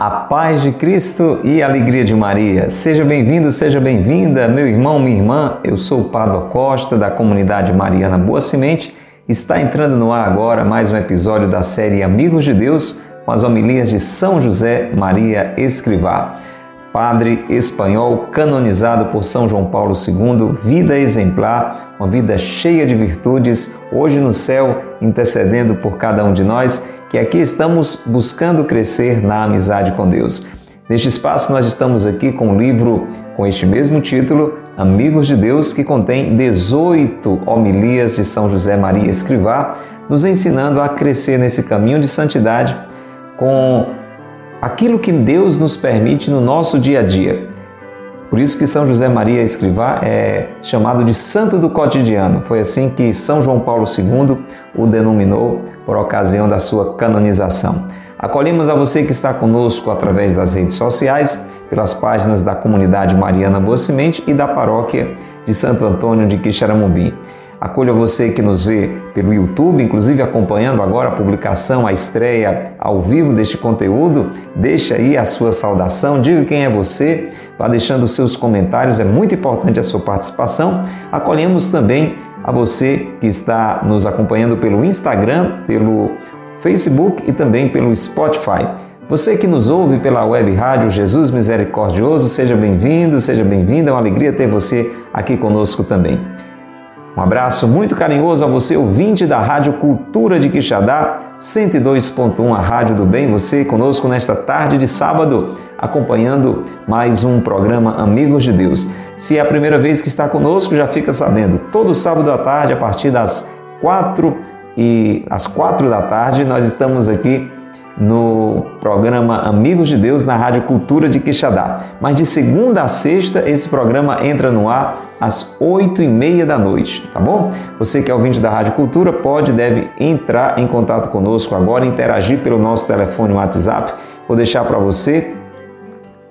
A paz de Cristo e a alegria de Maria. Seja bem-vindo, seja bem-vinda, meu irmão, minha irmã. Eu sou o Padre Costa da comunidade Mariana Boa Semente. Está entrando no ar agora mais um episódio da série Amigos de Deus com as homilias de São José Maria Escrivá. Padre espanhol canonizado por São João Paulo II, vida exemplar, uma vida cheia de virtudes, hoje no céu, intercedendo por cada um de nós que aqui estamos buscando crescer na amizade com Deus. Neste espaço, nós estamos aqui com um livro com este mesmo título, Amigos de Deus, que contém 18 homilias de São José Maria Escrivá, nos ensinando a crescer nesse caminho de santidade com aquilo que Deus nos permite no nosso dia a dia. Por isso que São José Maria Escrivá é chamado de santo do cotidiano. Foi assim que São João Paulo II o denominou por ocasião da sua canonização. Acolhemos a você que está conosco através das redes sociais, pelas páginas da comunidade Mariana Boa Semente e da paróquia de Santo Antônio de Quixaramubim. Acolho você que nos vê pelo YouTube, inclusive acompanhando agora a publicação, a estreia ao vivo deste conteúdo. Deixa aí a sua saudação, diga quem é você, vá deixando os seus comentários, é muito importante a sua participação. Acolhemos também a você que está nos acompanhando pelo Instagram, pelo Facebook e também pelo Spotify. Você que nos ouve pela web rádio Jesus Misericordioso, seja bem-vindo, seja bem-vinda, é uma alegria ter você aqui conosco também. Um abraço muito carinhoso a você, ouvinte da Rádio Cultura de Quixadá, 102.1, a Rádio do Bem. Você conosco nesta tarde de sábado, acompanhando mais um programa Amigos de Deus. Se é a primeira vez que está conosco, já fica sabendo, todo sábado à tarde, a partir das quatro e às quatro da tarde, nós estamos aqui no programa Amigos de Deus na Rádio Cultura de Quixadá. Mas de segunda a sexta, esse programa entra no ar às oito e meia da noite, tá bom? Você que é ouvinte da Rádio Cultura pode deve entrar em contato conosco agora, interagir pelo nosso telefone WhatsApp. Vou deixar para você,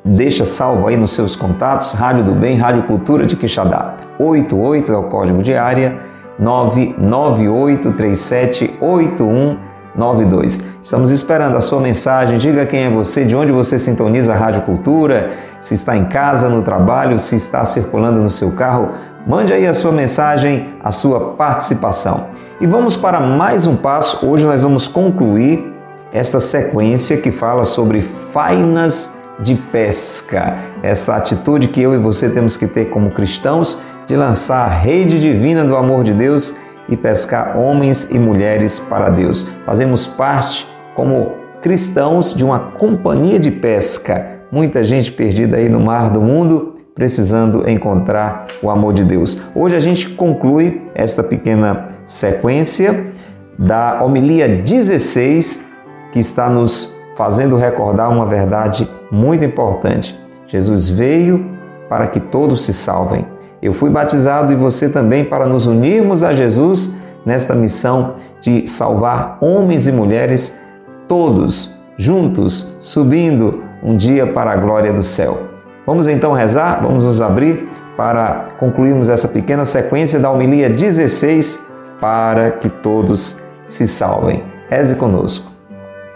deixa salvo aí nos seus contatos, Rádio do Bem, Rádio Cultura de Quixadá. 88 é o código de área, 9983781 92. Estamos esperando a sua mensagem. Diga quem é você, de onde você sintoniza a Rádio Cultura, se está em casa, no trabalho, se está circulando no seu carro. Mande aí a sua mensagem, a sua participação. E vamos para mais um passo. Hoje nós vamos concluir esta sequência que fala sobre fainas de pesca. Essa atitude que eu e você temos que ter como cristãos de lançar a rede divina do amor de Deus e pescar homens e mulheres para Deus. Fazemos parte, como cristãos, de uma companhia de pesca. Muita gente perdida aí no mar do mundo, precisando encontrar o amor de Deus. Hoje a gente conclui esta pequena sequência da homilia 16, que está nos fazendo recordar uma verdade muito importante. Jesus veio para que todos se salvem. Eu fui batizado e você também para nos unirmos a Jesus nesta missão de salvar homens e mulheres, todos juntos, subindo um dia para a glória do céu. Vamos então rezar, vamos nos abrir para concluirmos essa pequena sequência da homilia 16 para que todos se salvem. Reze conosco.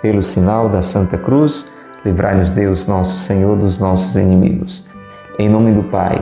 Pelo sinal da Santa Cruz, livrai-nos Deus, nosso Senhor, dos nossos inimigos. Em nome do Pai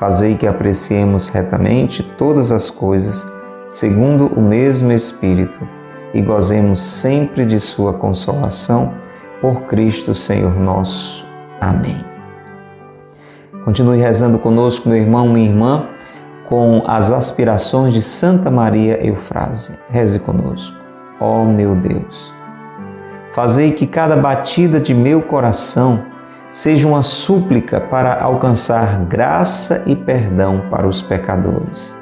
Fazei que apreciemos retamente todas as coisas, segundo o mesmo Espírito, e gozemos sempre de Sua consolação, por Cristo Senhor nosso. Amém. Continue rezando conosco, meu irmão, minha irmã, com as aspirações de Santa Maria Eufrásia. Reze conosco. Ó oh, meu Deus, fazei que cada batida de meu coração seja uma súplica para alcançar graça e perdão para os pecadores.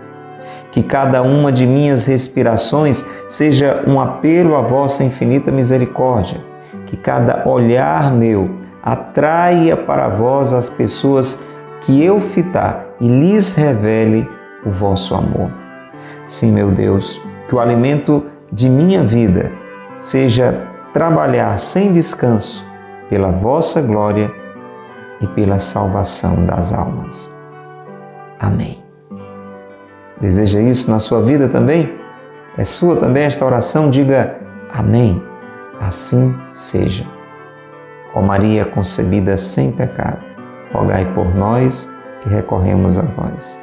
Que cada uma de minhas respirações seja um apelo à vossa infinita misericórdia. Que cada olhar meu atraia para vós as pessoas que eu fitar e lhes revele o vosso amor. Sim, meu Deus, que o alimento de minha vida seja trabalhar sem descanso pela vossa glória e pela salvação das almas. Amém. Deseja isso na sua vida também? É sua também esta oração? Diga Amém. Assim seja. Ó Maria concebida sem pecado, rogai por nós que recorremos a vós.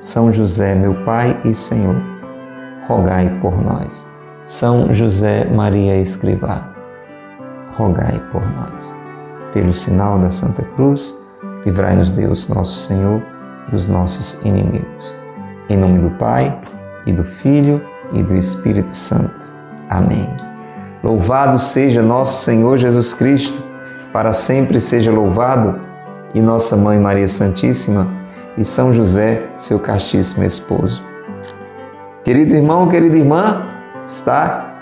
São José, meu Pai e Senhor, rogai por nós. São José Maria Escrivá, rogai por nós. Pelo sinal da Santa Cruz, livrai-nos Deus, nosso Senhor, dos nossos inimigos. Em nome do Pai, e do Filho, e do Espírito Santo. Amém. Louvado seja nosso Senhor Jesus Cristo, para sempre seja louvado, e nossa Mãe Maria Santíssima, e São José, seu castíssimo esposo. Querido irmão, querida irmã, está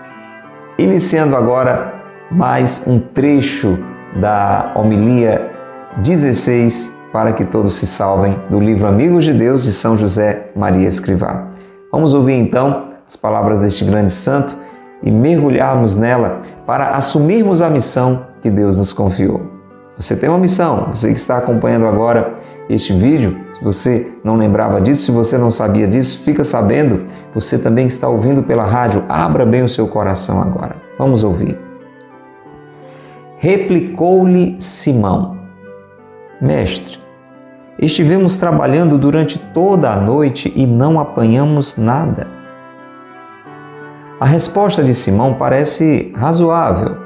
iniciando agora mais um trecho da homilia 16 para que todos se salvem do livro Amigos de Deus de São José Maria Escrivá. Vamos ouvir então as palavras deste grande santo e mergulharmos nela para assumirmos a missão que Deus nos confiou. Você tem uma missão, você que está acompanhando agora este vídeo, se você não lembrava disso, se você não sabia disso, fica sabendo. Você também está ouvindo pela rádio, abra bem o seu coração agora. Vamos ouvir. Replicou-lhe Simão: Mestre, estivemos trabalhando durante toda a noite e não apanhamos nada. A resposta de Simão parece razoável.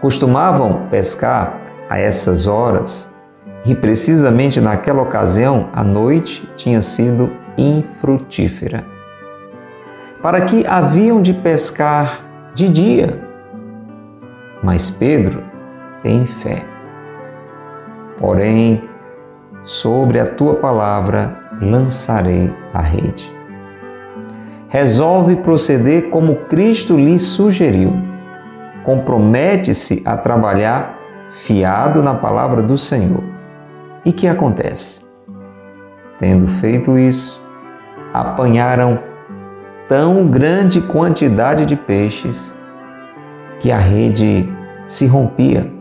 Costumavam pescar a essas horas, e precisamente naquela ocasião a noite tinha sido infrutífera. Para que haviam de pescar de dia? Mas Pedro tem fé. Porém, sobre a tua palavra lançarei a rede. Resolve proceder como Cristo lhe sugeriu. Compromete-se a trabalhar fiado na palavra do Senhor. E que acontece? Tendo feito isso, apanharam tão grande quantidade de peixes que a rede se rompia.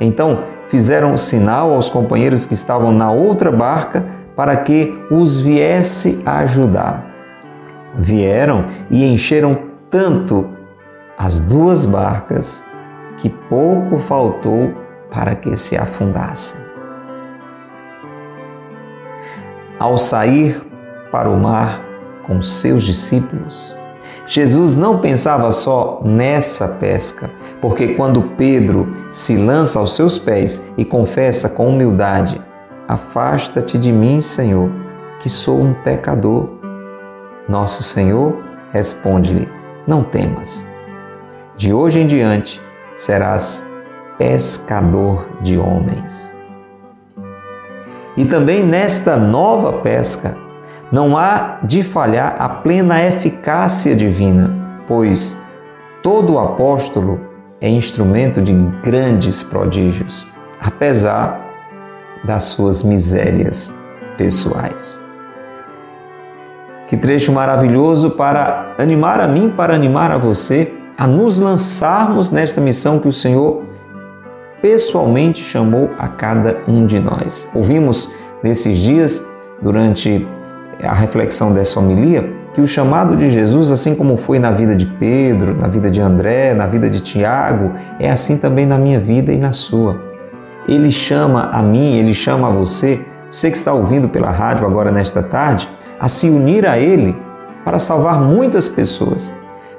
Então fizeram sinal aos companheiros que estavam na outra barca para que os viesse ajudar. Vieram e encheram tanto as duas barcas que pouco faltou para que se afundassem. Ao sair para o mar com seus discípulos, Jesus não pensava só nessa pesca, porque quando Pedro se lança aos seus pés e confessa com humildade: Afasta-te de mim, Senhor, que sou um pecador. Nosso Senhor responde-lhe: Não temas. De hoje em diante serás pescador de homens. E também nesta nova pesca, não há de falhar a plena eficácia divina, pois todo apóstolo é instrumento de grandes prodígios, apesar das suas misérias pessoais. Que trecho maravilhoso para animar a mim, para animar a você, a nos lançarmos nesta missão que o Senhor pessoalmente chamou a cada um de nós. Ouvimos nesses dias, durante a reflexão dessa homilia, que o chamado de Jesus, assim como foi na vida de Pedro, na vida de André, na vida de Tiago, é assim também na minha vida e na sua. Ele chama a mim, ele chama a você, você que está ouvindo pela rádio agora nesta tarde, a se unir a Ele para salvar muitas pessoas.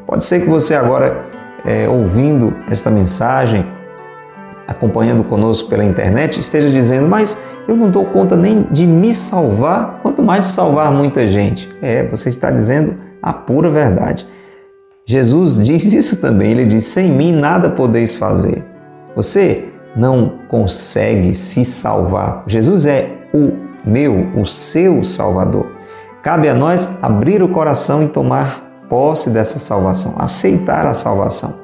Pode ser que você agora, é, ouvindo esta mensagem, acompanhando conosco pela internet esteja dizendo, mas eu não dou conta nem de me salvar, quanto mais de salvar muita gente. É, você está dizendo a pura verdade. Jesus diz isso também, ele diz: sem mim nada podeis fazer. Você não consegue se salvar. Jesus é o meu, o seu Salvador. Cabe a nós abrir o coração e tomar posse dessa salvação, aceitar a salvação.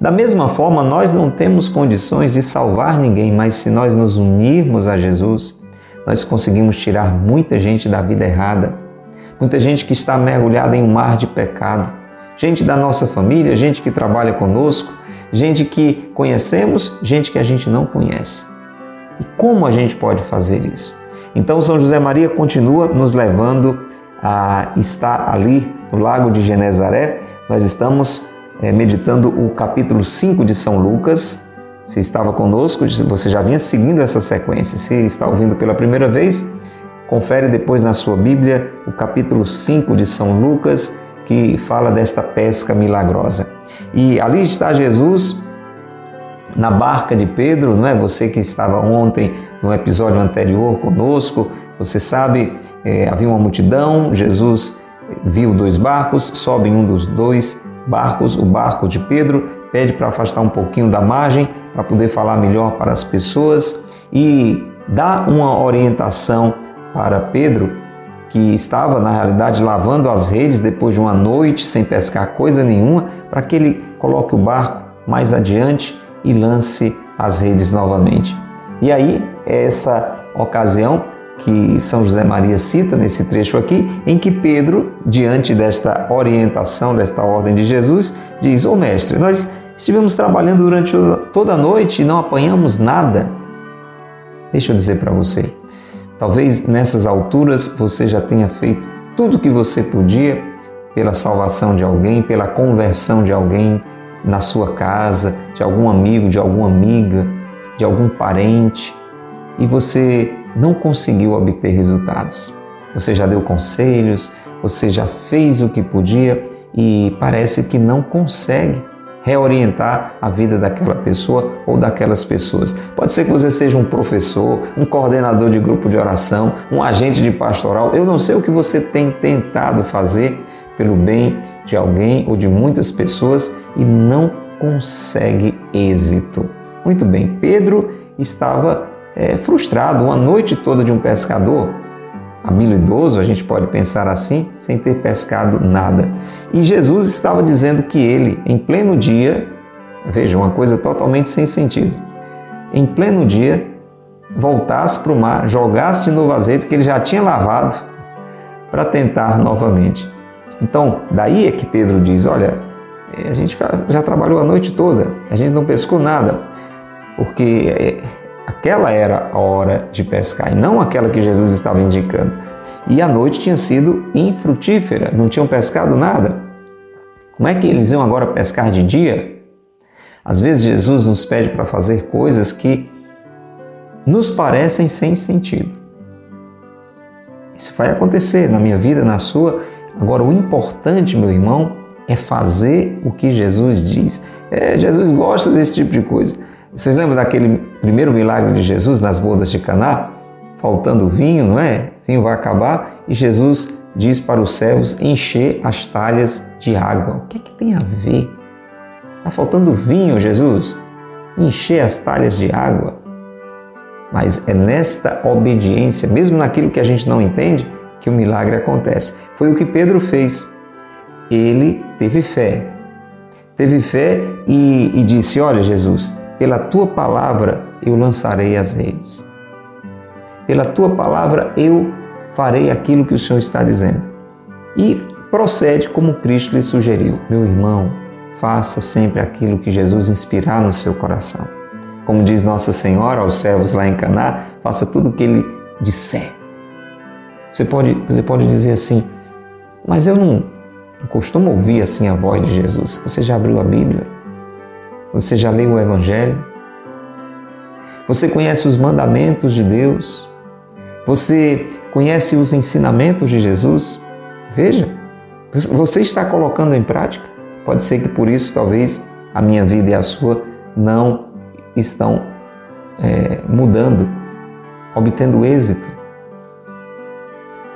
Da mesma forma, nós não temos condições de salvar ninguém, mas se nós nos unirmos a Jesus, nós conseguimos tirar muita gente da vida errada, muita gente que está mergulhada em um mar de pecado, gente da nossa família, gente que trabalha conosco, gente que conhecemos, gente que a gente não conhece. E como a gente pode fazer isso? Então, São José Maria continua nos levando a estar ali no Lago de Genezaré. Nós estamos é, meditando o capítulo 5 de São Lucas. Se estava conosco, você já vinha seguindo essa sequência. Se está ouvindo pela primeira vez, confere depois na sua Bíblia o capítulo 5 de São Lucas, que fala desta pesca milagrosa. E ali está Jesus na barca de Pedro, não é? Você que estava ontem no episódio anterior conosco, você sabe, é, havia uma multidão, Jesus viu dois barcos, sobe em um dos dois barcos, o barco de Pedro, pede para afastar um pouquinho da margem para poder falar melhor para as pessoas e dá uma orientação para Pedro, que estava na realidade lavando as redes depois de uma noite sem pescar coisa nenhuma, para que ele coloque o barco mais adiante e lance as redes novamente. E aí, é essa ocasião que São José Maria cita nesse trecho aqui, em que Pedro, diante desta orientação, desta ordem de Jesus, diz: Ô oh, mestre, nós estivemos trabalhando durante toda a noite e não apanhamos nada. Deixa eu dizer para você, talvez nessas alturas você já tenha feito tudo o que você podia pela salvação de alguém, pela conversão de alguém na sua casa, de algum amigo, de alguma amiga, de algum parente, e você não conseguiu obter resultados. Você já deu conselhos, você já fez o que podia e parece que não consegue reorientar a vida daquela pessoa ou daquelas pessoas. Pode ser que você seja um professor, um coordenador de grupo de oração, um agente de pastoral. Eu não sei o que você tem tentado fazer pelo bem de alguém ou de muitas pessoas e não consegue êxito. Muito bem, Pedro estava é, frustrado, uma noite toda de um pescador habilidoso, a gente pode pensar assim, sem ter pescado nada. E Jesus estava dizendo que ele, em pleno dia, veja, uma coisa totalmente sem sentido, em pleno dia, voltasse para o mar, jogasse de novo azeite que ele já tinha lavado para tentar novamente. Então, daí é que Pedro diz: Olha, a gente já trabalhou a noite toda, a gente não pescou nada, porque é, aquela era a hora de pescar e não aquela que Jesus estava indicando. E a noite tinha sido infrutífera, não tinham pescado nada. Como é que eles iam agora pescar de dia? Às vezes Jesus nos pede para fazer coisas que nos parecem sem sentido. Isso vai acontecer na minha vida, na sua. Agora, o importante, meu irmão, é fazer o que Jesus diz. É, Jesus gosta desse tipo de coisa. Vocês lembram daquele primeiro milagre de Jesus nas bodas de Caná? Faltando vinho, não é? O vinho vai acabar e Jesus diz para os servos encher as talhas de água. O que é que tem a ver? Está faltando vinho, Jesus? Encher as talhas de água. Mas é nesta obediência, mesmo naquilo que a gente não entende, que o milagre acontece. Foi o que Pedro fez. Ele teve fé. Teve fé e, e disse: Olha, Jesus, pela tua palavra eu lançarei as redes. Pela tua palavra eu farei aquilo que o Senhor está dizendo. E procede como Cristo lhe sugeriu. Meu irmão, faça sempre aquilo que Jesus inspirar no seu coração. Como diz Nossa Senhora aos servos lá em Caná, faça tudo o que ele disser. Você pode, você pode dizer assim, mas eu não, não costumo ouvir assim a voz de Jesus. Você já abriu a Bíblia? Você já leu o Evangelho? Você conhece os mandamentos de Deus? Você conhece os ensinamentos de Jesus? Veja, você está colocando em prática? Pode ser que por isso, talvez, a minha vida e a sua não estão é, mudando, obtendo êxito.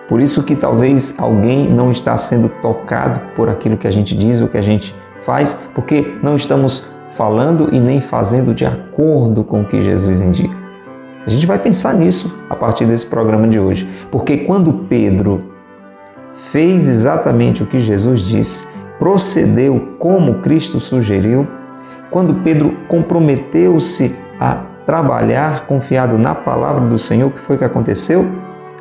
Por isso que talvez alguém não está sendo tocado por aquilo que a gente diz ou que a gente faz, porque não estamos falando e nem fazendo de acordo com o que Jesus indica. A gente vai pensar nisso a partir desse programa de hoje, porque quando Pedro fez exatamente o que Jesus disse, procedeu como Cristo sugeriu, quando Pedro comprometeu-se a trabalhar confiado na palavra do Senhor, o que foi que aconteceu?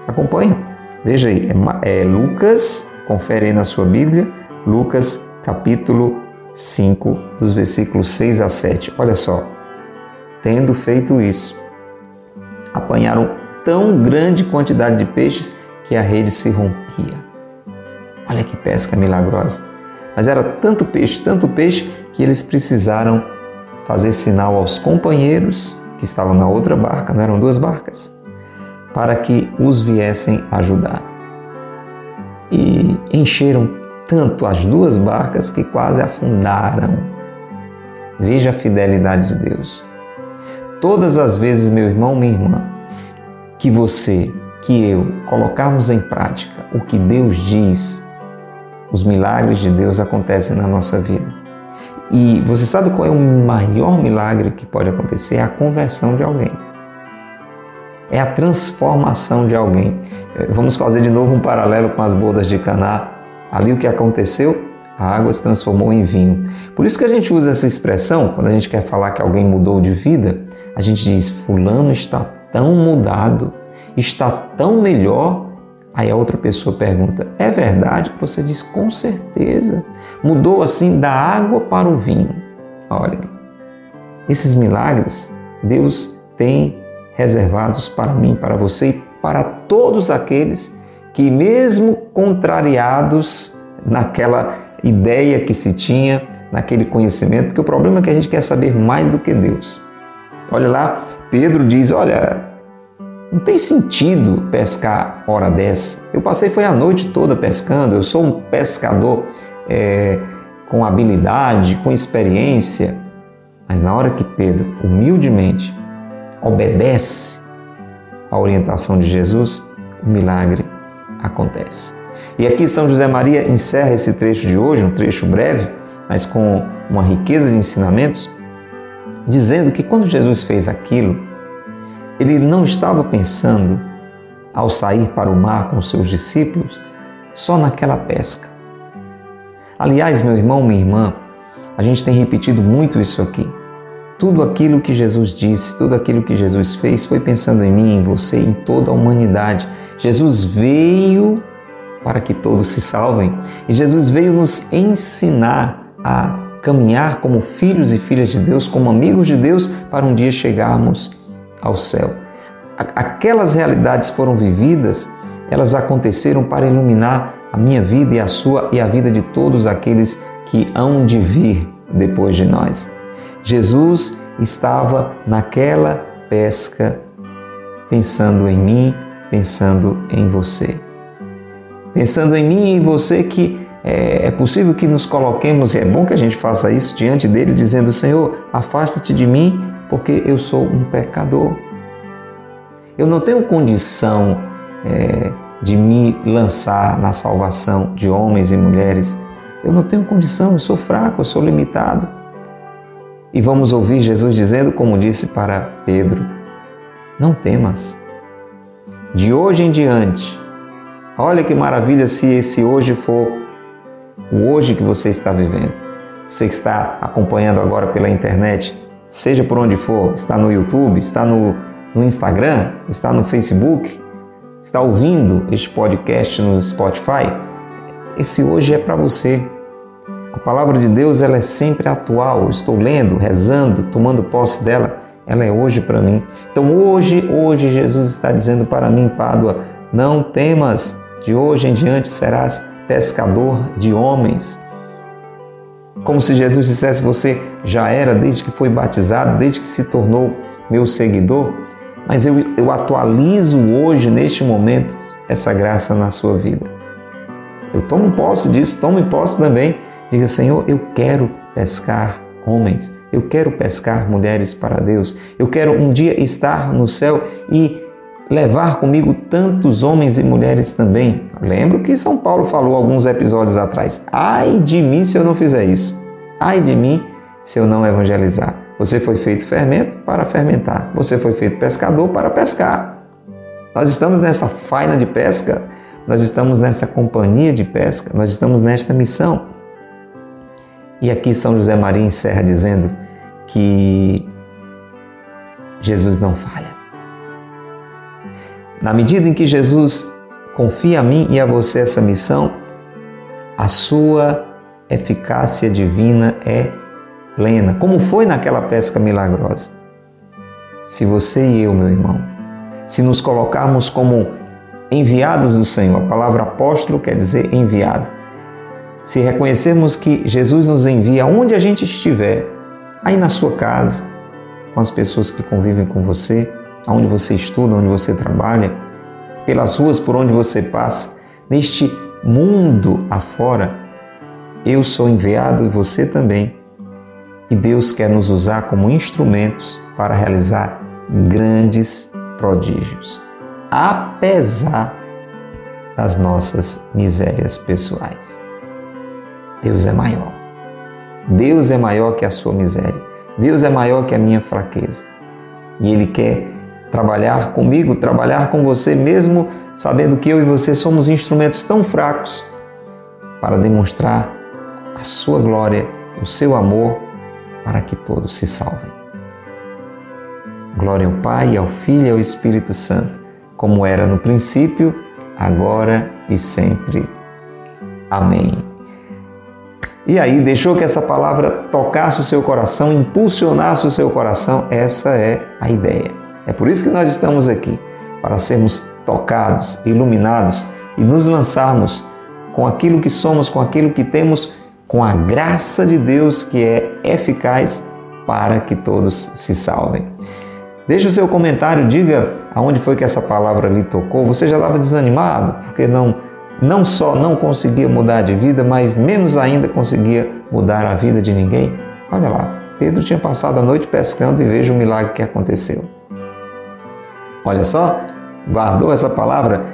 Acompanhe. Veja aí, é, é Lucas, confere aí na sua Bíblia, Lucas capítulo 5, dos versículos 6 a 7. Olha só. Tendo feito isso, apanharam tão grande quantidade de peixes que a rede se rompia. Olha que pesca milagrosa. Mas era tanto peixe, tanto peixe, que eles precisaram fazer sinal aos companheiros que estavam na outra barca, não eram duas barcas, para que os viessem ajudar. E encheram tanto as duas barcas que quase afundaram. Veja a fidelidade de Deus. Todas as vezes, meu irmão, minha irmã, que você, que eu colocarmos em prática o que Deus diz, os milagres de Deus acontecem na nossa vida. E você sabe qual é o maior milagre que pode acontecer? É a conversão de alguém. É a transformação de alguém. Vamos fazer de novo um paralelo com as bodas de Caná. Ali o que aconteceu? A água se transformou em vinho. Por isso que a gente usa essa expressão, quando a gente quer falar que alguém mudou de vida, a gente diz: Fulano está tão mudado, está tão melhor Aí a outra pessoa pergunta: É verdade? Você diz: Com certeza. Mudou assim da água para o vinho. Olha, esses milagres Deus tem reservados para mim, para você e para todos aqueles que, mesmo contrariados naquela ideia que se tinha, naquele conhecimento, porque o problema é que a gente quer saber mais do que Deus. Olha lá, Pedro diz: Olha, não tem sentido pescar hora dessa. Eu passei foi a noite toda pescando. Eu sou um pescador é, com habilidade, com experiência. Mas na hora que Pedro humildemente obedece à orientação de Jesus, o milagre acontece. E aqui São José Maria encerra esse trecho de hoje, um trecho breve, mas com uma riqueza de ensinamentos, dizendo que quando Jesus fez aquilo, ele não estava pensando, ao sair para o mar com seus discípulos, só naquela pesca. Aliás, meu irmão, minha irmã, a gente tem repetido muito isso aqui. Tudo aquilo que Jesus disse, tudo aquilo que Jesus fez foi pensando em mim, em você, em toda a humanidade. Jesus veio para que todos se salvem e Jesus veio nos ensinar a caminhar como filhos e filhas de Deus, como amigos de Deus, para um dia chegarmos ao céu. Aquelas realidades foram vividas, elas aconteceram para iluminar a minha vida e a sua e a vida de todos aqueles que hão de vir depois de nós. Jesus estava naquela pesca pensando em mim, pensando em você. Pensando em mim e em você que é, é, possível que nos coloquemos, e é bom que a gente faça isso diante dele, dizendo: Senhor, afasta-te de mim, porque eu sou um pecador. Eu não tenho condição é, de me lançar na salvação de homens e mulheres. Eu não tenho condição, eu sou fraco, eu sou limitado. E vamos ouvir Jesus dizendo, como disse para Pedro: Não temas. De hoje em diante, olha que maravilha se esse hoje for o hoje que você está vivendo. Você que está acompanhando agora pela internet, seja por onde for, está no YouTube, está no, no Instagram, está no Facebook, está ouvindo este podcast no Spotify, esse hoje é para você. A palavra de Deus ela é sempre atual. Estou lendo, rezando, tomando posse dela, ela é hoje para mim. Então hoje, hoje Jesus está dizendo para mim, Pádua, não temas, de hoje em diante serás pescador de homens. Como se Jesus dissesse: Você já era desde que foi batizado, desde que se tornou meu seguidor, mas eu, eu atualizo hoje, neste momento, essa graça na sua vida. Eu tomo posse disso, tomo posse também. Diga: Senhor, eu quero pescar homens, eu quero pescar mulheres para Deus, eu quero um dia estar no céu e levar comigo tantos homens e mulheres também. Lembro que São Paulo falou alguns episódios atrás: ai de mim se eu não fizer isso, ai de mim se eu não evangelizar. Você foi feito fermento para fermentar. Você foi feito pescador para pescar. Nós estamos nessa faina de pesca, nós estamos nessa companhia de pesca, nós estamos nesta missão. E aqui São José Maria encerra dizendo que Jesus não falha. Na medida em que Jesus confia a mim e a você essa missão, a sua eficácia divina é plena, como foi naquela pesca milagrosa. Se você e eu, meu irmão, se nos colocarmos como enviados do Senhor, a palavra apóstolo quer dizer enviado. Se reconhecermos que Jesus nos envia onde a gente estiver, aí na sua casa, com as pessoas que convivem com você, aonde você estuda, onde você trabalha, pelas ruas por onde você passa, neste mundo afora, eu sou enviado e você também. E Deus quer nos usar como instrumentos para realizar grandes prodígios, apesar das nossas misérias pessoais. Deus é maior. Deus é maior que a sua miséria. Deus é maior que a minha fraqueza. E Ele quer trabalhar comigo, trabalhar com você, mesmo sabendo que eu e você somos instrumentos tão fracos para demonstrar a sua glória, o seu amor, para que todos se salvem. Glória ao Pai, ao Filho e ao Espírito Santo, como era no princípio, agora e sempre. Amém. E aí, deixou que essa palavra tocasse o seu coração, impulsionasse o seu coração? Essa é a ideia. É por isso que nós estamos aqui, para sermos tocados, iluminados e nos lançarmos com aquilo que somos, com aquilo que temos, com a graça de Deus que é eficaz para que todos se salvem. Deixe o seu comentário, diga aonde foi que essa palavra lhe tocou. Você já estava desanimado porque não não só não conseguia mudar de vida, mas menos ainda conseguia mudar a vida de ninguém? Olha lá, Pedro tinha passado a noite pescando e veja o milagre que aconteceu. Olha só, guardou essa palavra?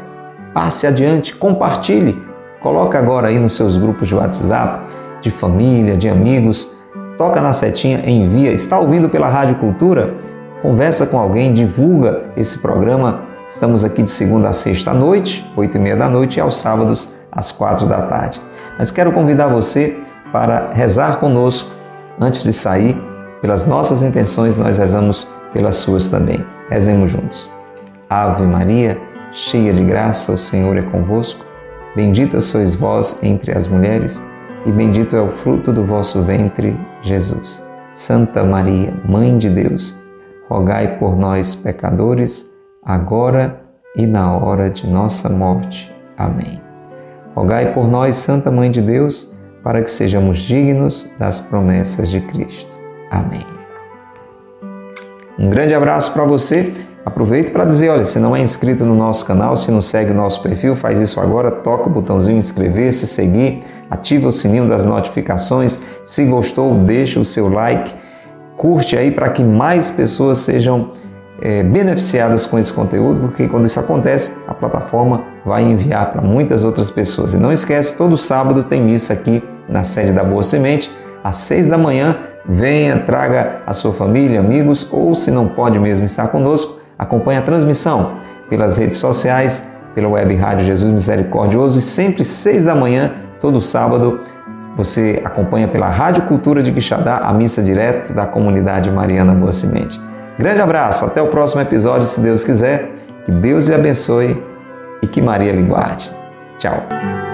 Passe adiante, compartilhe. Coloca agora aí nos seus grupos de WhatsApp, de família, de amigos. Toca na setinha, envia. Está ouvindo pela Rádio Cultura? Conversa com alguém, divulga esse programa. Estamos aqui de segunda a sexta à noite, oito e meia da noite, e aos sábados às quatro da tarde. Mas quero convidar você para rezar conosco antes de sair. Pelas nossas intenções, nós rezamos pelas suas também. Rezemos juntos. Ave Maria, cheia de graça, o Senhor é convosco. Bendita sois vós entre as mulheres, e bendito é o fruto do vosso ventre, Jesus. Santa Maria, Mãe de Deus, rogai por nós, pecadores, agora e na hora de nossa morte. Amém. Rogai por nós, Santa Mãe de Deus, para que sejamos dignos das promessas de Cristo. Amém. Um grande abraço para você. Aproveito para dizer, olha, se não é inscrito no nosso canal, se não segue o nosso perfil, faz isso agora, toca o botãozinho inscrever-se, seguir, ativa o sininho das notificações. Se gostou, deixa o seu like curte aí para que mais pessoas sejam é, beneficiadas com esse conteúdo, porque quando isso acontece, a plataforma vai enviar para muitas outras pessoas. E não esquece, todo sábado tem missa aqui na sede da Boa Semente, às seis da manhã. Venha, traga a sua família, amigos, ou se não pode mesmo estar conosco, acompanhe a transmissão pelas redes sociais, pela web Rádio Jesus Misericordioso e sempre seis da manhã, todo sábado, você acompanha pela Rádio Cultura de Quixadá a missa direto da comunidade Mariana Boa Semente. Grande abraço, até o próximo episódio, se Deus quiser. Que Deus lhe abençoe e que Maria lhe guarde. Tchau.